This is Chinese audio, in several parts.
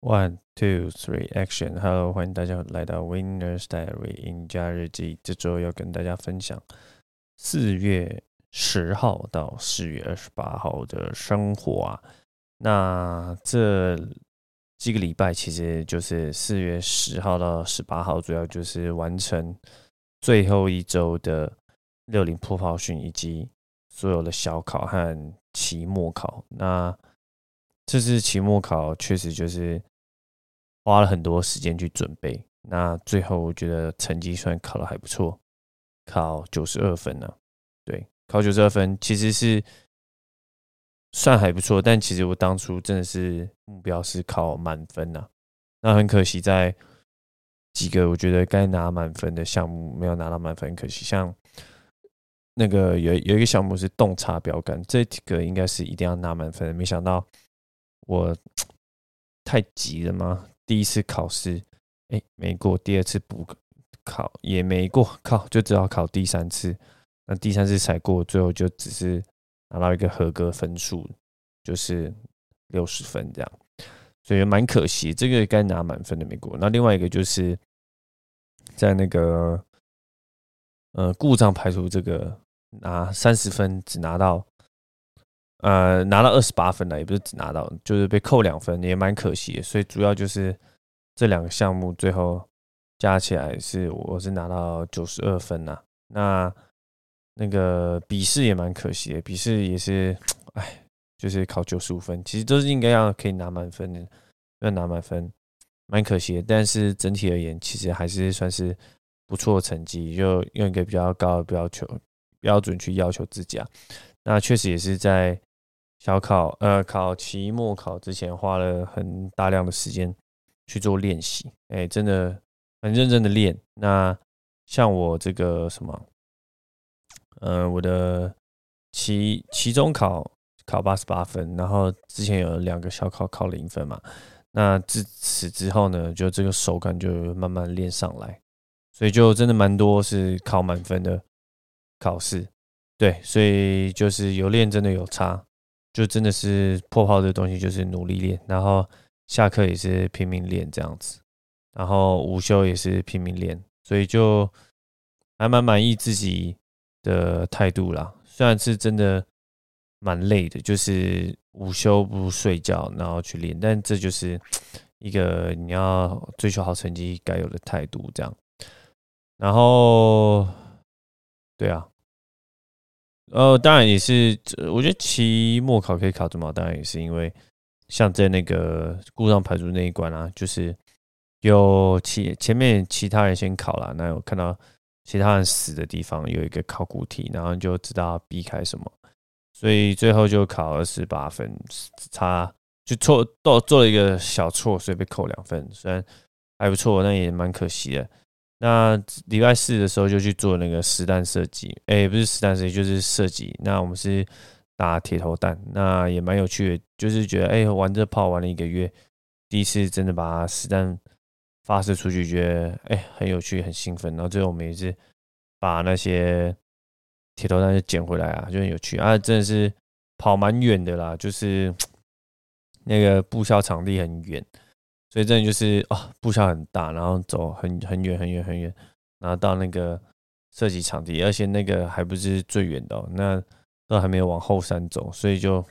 One, two, three, action! Hello，欢迎大家来到 Winner's Diary 赢家日记。这周要跟大家分享四月十号到四月二十八号的生活啊。那这几个礼拜其实就是四月十号到十八号，主要就是完成最后一周的六零破炮训以及所有的小考和期末考。那这次期末考确实就是花了很多时间去准备，那最后我觉得成绩算考的还不错，考九十二分呢。对，考九十二分其实是算还不错，但其实我当初真的是目标是考满分呐。那很可惜，在几个我觉得该拿满分的项目没有拿到满分，可惜。像那个有有一个项目是洞察标杆，这个应该是一定要拿满分，没想到。我 太急了吗？第一次考试，哎，没过；第二次补考也没过，靠，就只好考第三次。那第三次才过，最后就只是拿到一个合格分数，就是六十分这样，所以蛮可惜。这个该拿满分的没过。那另外一个就是在那个呃故障排除这个拿三十分，只拿到。呃，拿到二十八分了，也不是只拿到，就是被扣两分，也蛮可惜的。所以主要就是这两个项目最后加起来是，我是拿到九十二分呐。那那个笔试也蛮可惜的，笔试也是，哎，就是考九十五分，其实都是应该要可以拿满分的，要拿满分，蛮可惜的。但是整体而言，其实还是算是不错的成绩，就用一个比较高的要求标准去要求自己啊。那确实也是在。小考呃，考期末考之前花了很大量的时间去做练习，哎，真的很认真的练。那像我这个什么，呃，我的期期中考考八十八分，然后之前有两个小考考零分嘛。那自此之后呢，就这个手感就慢慢练上来，所以就真的蛮多是考满分的考试。对，所以就是有练真的有差。就真的是破炮的东西，就是努力练，然后下课也是拼命练这样子，然后午休也是拼命练，所以就还蛮满意自己的态度啦。虽然是真的蛮累的，就是午休不睡觉，然后去练，但这就是 一个你要追求好成绩该有的态度，这样。然后，对啊。呃，当然也是，我觉得期末考可以考这么好，当然也是因为像在那个故障排除那一关啊，就是有其前面其他人先考了，那有看到其他人死的地方有一个考古题，然后就知道避开什么，所以最后就考二十八分，差就错做做了一个小错，所以被扣两分，虽然还不错，那也蛮可惜的。那礼拜四的时候就去做那个实弹射击，哎，不是实弹射击，就是射击。那我们是打铁头弹，那也蛮有趣的，就是觉得哎，玩这炮玩了一个月，第一次真的把实弹发射出去，觉得哎很有趣，很兴奋。然后最后我们也是把那些铁头弹就捡回来啊，就很有趣啊，真的是跑蛮远的啦，就是 那个步校场地很远。所以真的就是啊，步校很大，然后走很很远很远很远，然后到那个射击场地，而且那个还不是最远的，哦那都还没有往后山走，所以就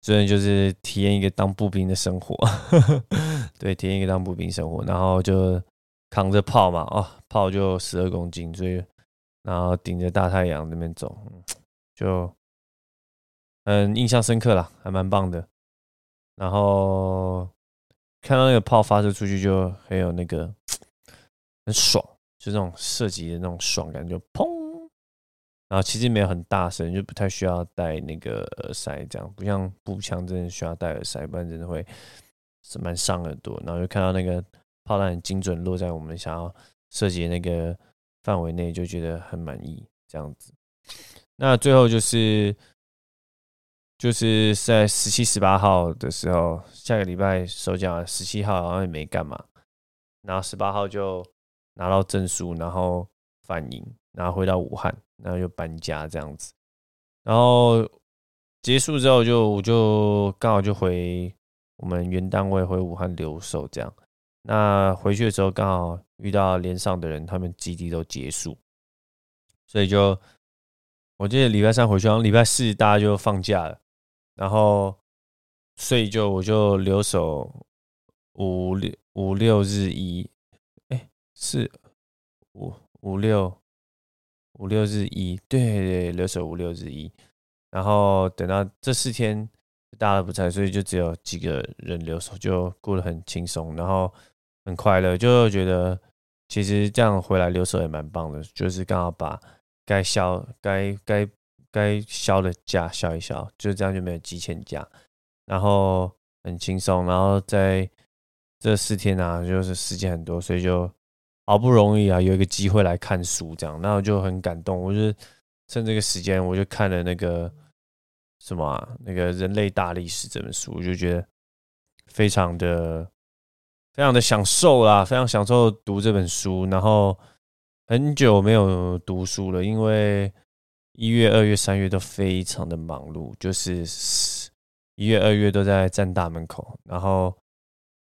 真的就是体验一个当步兵的生活，对，体验一个当步兵生活，然后就扛着炮嘛，哦，炮就十二公斤，所以然后顶着大太阳那边走，就嗯印象深刻啦，还蛮棒的，然后。看到那个炮发射出去就很有那个 很爽，就那种射击的那种爽感，就砰，然后其实没有很大声，就不太需要戴那个耳塞，这样不像步枪真的需要戴耳塞，不然真的会是蛮伤耳朵。然后就看到那个炮弹精准落在我们想要射击那个范围内，就觉得很满意这样子。那最后就是。就是在十七、十八号的时候，下个礼拜收奖，十七号好像也没干嘛，然后十八号就拿到证书，然后返营，然后回到武汉，然后又搬家这样子，然后结束之后就我就刚好就回我们原单位回武汉留守这样。那回去的时候刚好遇到连上的人，他们基地都结束，所以就我记得礼拜三回去，然后礼拜四大家就放假了，然后所以就我就留守五六五六日一，哎，是五五六五六日一，对对，留守五六日一，然后等到这四天大家不在，所以就只有几个人留守，就过得很轻松，然后。很快乐，就觉得其实这样回来留守也蛮棒的，就是刚好把该消、该该该消的假消一消，就这样就没有积欠假，然后很轻松，然后在这四天啊，就是时间很多，所以就好不容易啊有一个机会来看书，这样，那我就很感动，我就趁这个时间，我就看了那个什么啊，那个人类大历史这本书，我就觉得非常的。非常的享受啦，非常享受读这本书。然后很久没有读书了，因为一月、二月、三月都非常的忙碌，就是一月、二月都在站大门口，然后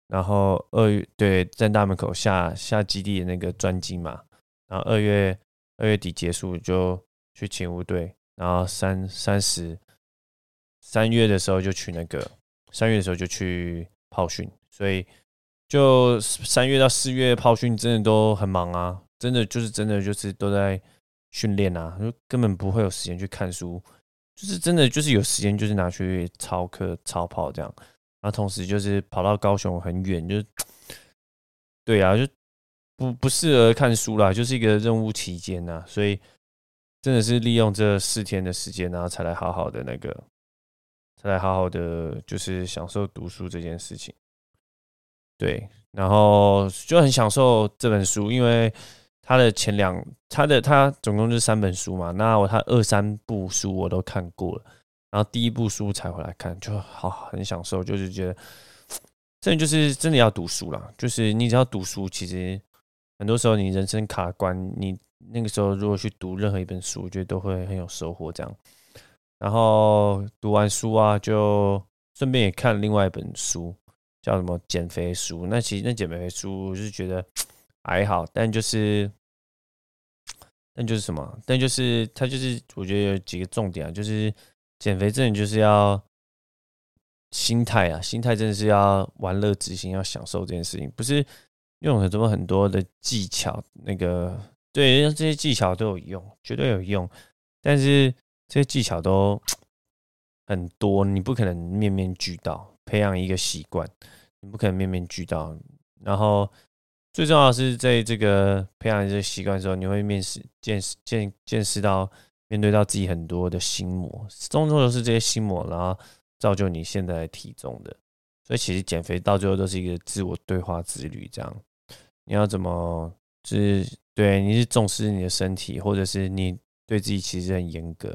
然后二月对站大门口下下基地的那个专机嘛，然后二月二月底结束就去勤务队，然后三三十三月的时候就去那个三月的时候就去炮训，所以。就三月到四月炮训真的都很忙啊，真的就是真的就是都在训练啊，就根本不会有时间去看书，就是真的就是有时间就是拿去操课操炮这样，那同时就是跑到高雄很远，就对啊，就不不适合看书啦，就是一个任务期间呐，所以真的是利用这四天的时间，然后才来好好的那个，才来好好的就是享受读书这件事情。对，然后就很享受这本书，因为他的前两，他的他总共就是三本书嘛。那我他二三部书我都看过了，然后第一部书才回来看，就好很享受，就是觉得真的就是真的要读书了。就是你只要读书，其实很多时候你人生卡关，你那个时候如果去读任何一本书，我觉得都会很有收获。这样，然后读完书啊，就顺便也看另外一本书。叫什么减肥书？那其实那减肥书，我是觉得还好，但就是，但就是什么？但就是它就是，我觉得有几个重点啊，就是减肥真的就是要心态啊，心态真的是要玩乐之心，要享受这件事情，不是用很多很多的技巧，那个对，这些技巧都有用，绝对有用，但是这些技巧都 很多，你不可能面面俱到。培养一个习惯，你不可能面面俱到。然后最重要的是，在这个培养这个习惯的时候，你会面试、见识、见见识到、面对到自己很多的心魔，终究都是这些心魔，然后造就你现在的体重的。所以其实减肥到最后都是一个自我对话之旅。这样，你要怎么就是对你是重视你的身体，或者是你对自己其实很严格，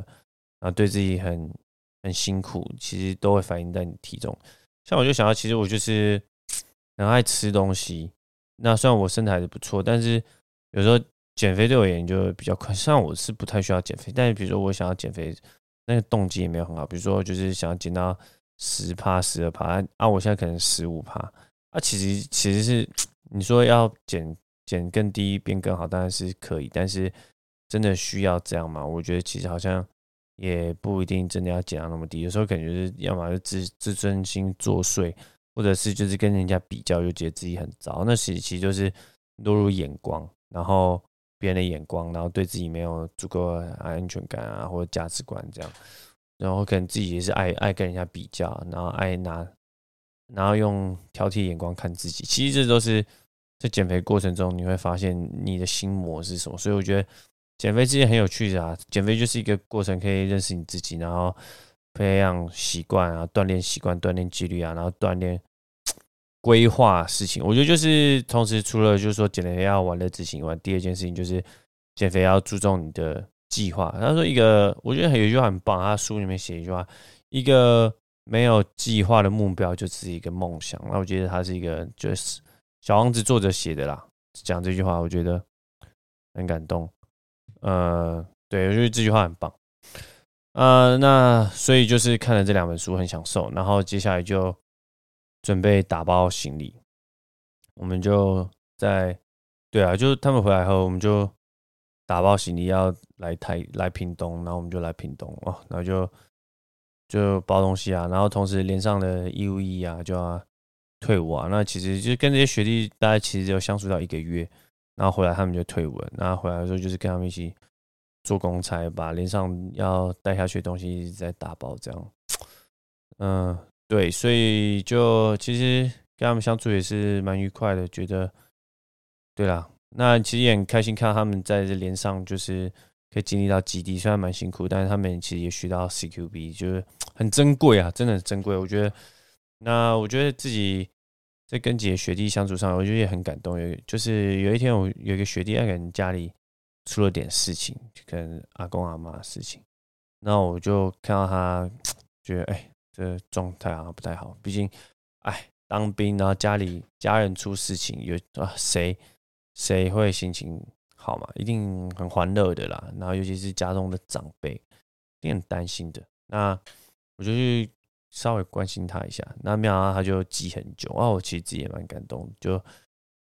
然后对自己很很辛苦，其实都会反映在你体重。像我就想到，其实我就是很爱吃东西。那虽然我身材还是不错，但是有时候减肥对我而言就比较快。像我是不太需要减肥，但是比如说我想要减肥，那个动机也没有很好。比如说就是想要减到十帕、十二帕，啊，我现在可能十五帕。啊，其实其实是你说要减减更低变更好，当然是可以。但是真的需要这样吗？我觉得其实好像。也不一定真的要减到那么低，有时候感觉是要么是自自尊心作祟，或者是就是跟人家比较，就觉得自己很糟。那其实其实就是落入眼光，然后别人的眼光，然后对自己没有足够安全感啊，或者价值观这样，然后可能自己也是爱爱跟人家比较，然后爱拿，然后用挑剔眼光看自己。其实这都是在减肥过程中你会发现你的心魔是什么，所以我觉得。减肥是件很有趣的啊，减肥就是一个过程，可以认识你自己，然后培养习惯啊，锻炼习惯，锻炼纪律啊，然后锻炼规划事情。我觉得就是同时除了就是说减肥要玩乐执行以外，第二件事情就是减肥要注重你的计划。他说一个，我觉得有一句话很棒，他书里面写一句话：一个没有计划的目标就是一个梦想。那我觉得他是一个就是小王子作者写的啦，讲这句话我觉得很感动。呃，对，我觉得这句话很棒。呃，那所以就是看了这两本书很享受，然后接下来就准备打包行李，我们就在对啊，就是他们回来后，我们就打包行李要来台来屏东，然后我们就来屏东哦，然后就就包东西啊，然后同时连上的义务役啊就要退伍啊，那其实就跟这些学弟大家其实就相处到一个月，然后回来他们就退伍，然后回来的时候就是跟他们一起做公差，把连上要带下去的东西一直在打包这样，嗯。对，所以就其实跟他们相处也是蛮愉快的，觉得对啦。那其实也很开心看到他们在这连上，就是可以经历到基地，虽然蛮辛苦，但是他们其实也学到 CQB，就是 很珍贵啊，真的很珍贵。我觉得，那我觉得自己在跟几个学弟相处上，我觉得也很感动。有就是有一天，我有一个学弟，他可能家里出了点事情，可能阿公阿妈的事情，那我就看到他，觉得哎。这状态好像不太好，毕竟，哎，当兵，然后家里家人出事情，有啊，谁谁会心情好嘛？一定很欢乐的啦。然后尤其是家中的长辈，一定很担心的。那我就去稍微关心他一下。那没想到他就急很久啊，我其实自己也蛮感动，就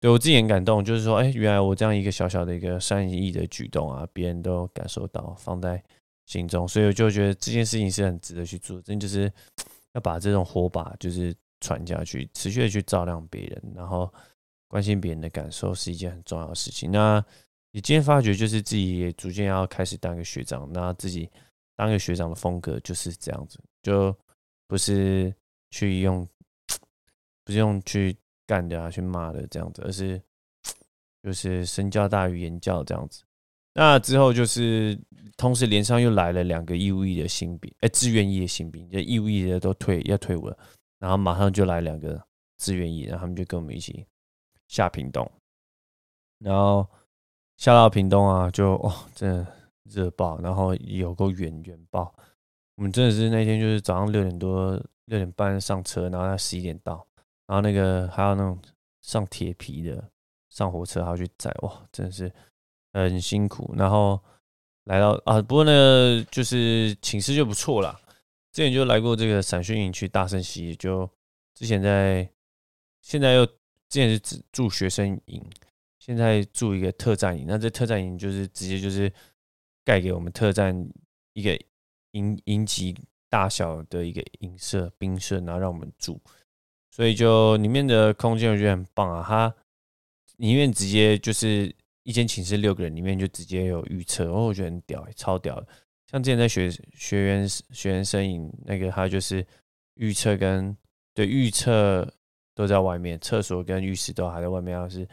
对我自己很感动，就是说，哎，原来我这样一个小小的一个善意的举动啊，别人都感受到，放在。心中，所以我就觉得这件事情是很值得去做，真就是 要把这种火把就是传下去，持续的去照亮别人，然后关心别人的感受是一件很重要的事情。那你今天发觉就是自己也逐渐要开始当一个学长，那自己当一个学长的风格就是这样子，就不是去用，不是用去干的啊，去骂的这样子，而是 就是身教大于言教这样子。那之后就是，同时连上又来了两个义务役的新兵，哎，志愿役的新兵，这义务役的都退要退伍了，然后马上就来两个志愿役，然后他们就跟我们一起下屏东，然后下到屏东啊，就哇，真的热爆，然后有够远远爆，我们真的是那天就是早上六点多六点半上车，然后他十一点到，然后那个还有那种上铁皮的上火车还要去载，哇，真的是。很辛苦，然后来到啊，不过呢，就是寝室就不错啦。之前就来过这个散训营去大圣溪，就之前在，现在又之前是住学生营，现在住一个特战营。那这特战营就是直接就是盖给我们特战一个营营级大小的一个营舍兵舍，然后让我们住，所以就里面的空间我觉得很棒啊。它里面直接就是。一间寝室六个人，里面就直接有预测，哦，我觉得很屌，超屌的。像之前在学学员学员摄影那个，他就是预测跟对预测都在外面，厕所跟浴室都还在外面，要是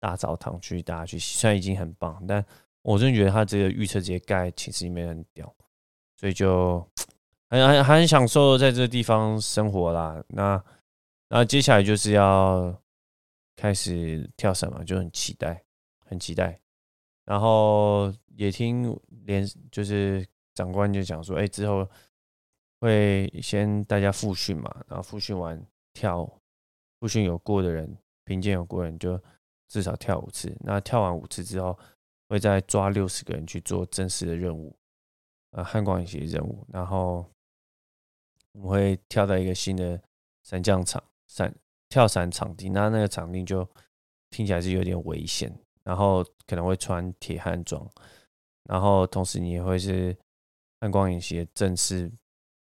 大澡堂去大家去洗，虽然已经很棒，但我真的觉得他这个预测直接盖寝室里面很屌，所以就很很很享受在这个地方生活啦。那那接下来就是要开始跳伞嘛，就很期待。很期待，然后也听连就是长官就讲说，哎，之后会先大家复训嘛，然后复训完跳，复训有过的人，评鉴有过的人就至少跳五次，那跳完五次之后，会再抓六十个人去做正式的任务，呃，汉光演习任务，然后我们会跳到一个新的伞降场伞跳伞场地，那那个场地就听起来是有点危险。然后可能会穿铁汉装，然后同时你也会是暗光影协正式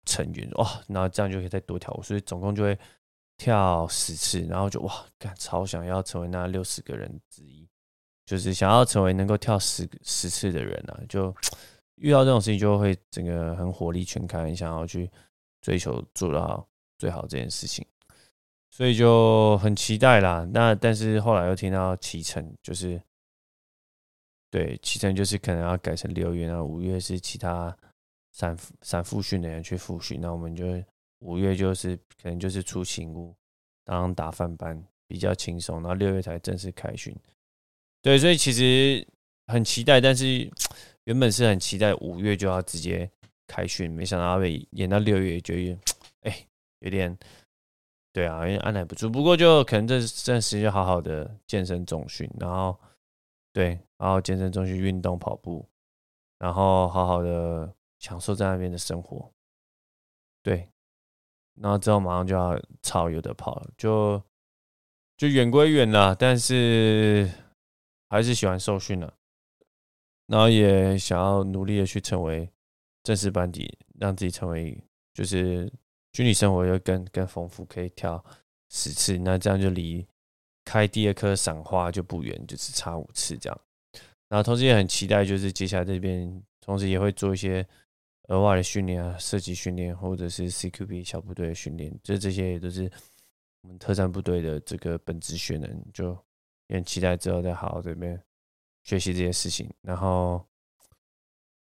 成员哇，然后这样就可以再多跳舞，所以总共就会跳十次，然后就哇，干超想要成为那六十个人之一，就是想要成为能够跳十十次的人啊，就遇到这种事情就会整个很火力全开，想要去追求做到最好这件事情。所以就很期待啦。那但是后来又听到启程，就是。对，启程就是可能要改成六月，然后五月是其他散散复训的人去复训，那我们就五月就是可能就是出勤务当打饭班比较轻松，然后六月才正式开训。对，所以其实很期待，但是原本是很期待五月就要直接开训，没想到被延到六月，就哎有点对啊，有点按耐不住。不过就可能这这段时间好好的健身总训，然后。对，然后健身中心运动跑步，然后好好的享受在那边的生活。对，然后之后马上就要超有的跑了，就就远归远了，但是还是喜欢受训了，然后也想要努力的去成为正式班底，让自己成为就是军旅生活又更更丰富，可以跳十次，那这样就离开第二颗赏花就不远，就只差五次这样。然后同时也很期待，就是接下来这边，同时也会做一些额外的训练啊，射击训练，或者是 CQB 小部队的训练，就这些也都是我们特战部队的这个本职学能，就也很期待之后再好好这边学习这些事情，然后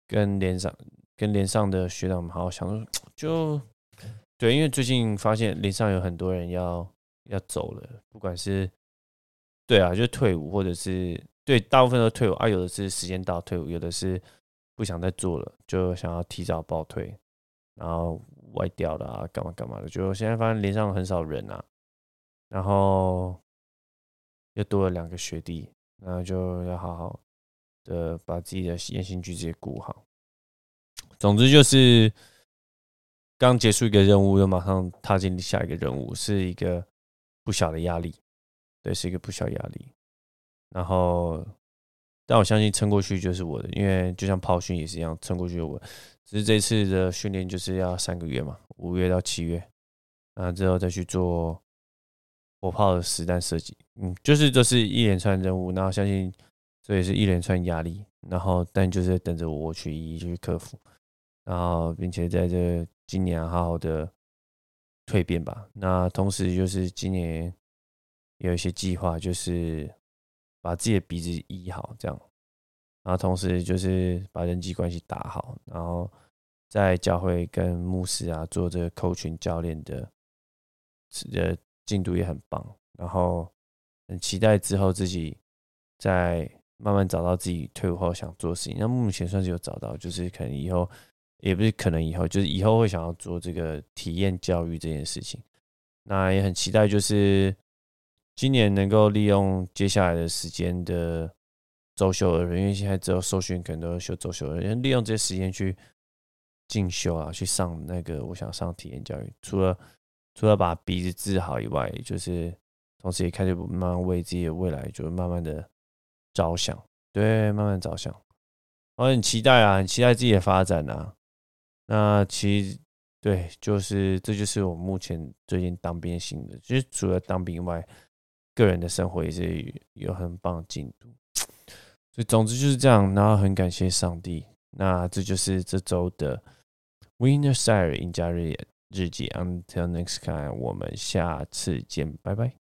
跟连上跟连上的学长们好好相处，就对，因为最近发现连上有很多人要要走了，不管是对啊，就退伍或者是。对，大部分都退伍啊，有的是时间到退伍，有的是不想再做了，就想要提早报退，然后外调的啊，干嘛干嘛的。就现在发现连上很少人啊，然后又多了两个学弟，那就要好好的把自己的言行举止顾好。总之就是刚结束一个任务，又马上踏进下一个任务，是一个不小的压力，对，是一个不小压力。然后，但我相信撑过去就是我的，因为就像炮训也是一样，撑过去我。只是这次的训练就是要三个月嘛，五月到七月，那之后再去做火炮的实弹设计。嗯，就是这是一连串任务，然后相信这也是一连串压力。然后，但就是等着我去一一去克服，然后并且在这今年好好的蜕变吧。那同时就是今年有一些计划，就是。把自己的鼻子医好，这样，然后同时就是把人际关系打好，然后在教会跟牧师啊做这个扣群教练的，呃进度也很棒，然后很期待之后自己在慢慢找到自己退伍后想做事情。那目前算是有找到，就是可能以后也不是可能以后，就是以后会想要做这个体验教育这件事情。那也很期待，就是。今年能够利用接下来的时间的周休二日，因为现在只有受训可能都要休周休二日，利用这些时间去进修啊，去上那个我想上体验教育。除了除了把鼻子治好以外，就是同时也开始慢慢为自己的未来，就慢慢的着想，对，慢慢着想。我很期待啊，很期待自己的发展啊。那其实对，就是这就是我目前最近当兵的心的，其实除了当兵以外。个人的生活也是有很棒的进度，所以总之就是这样。然后很感谢上帝。那这就是这周的 Winner Sire 印加日日记。Until next time，我们下次见，拜拜。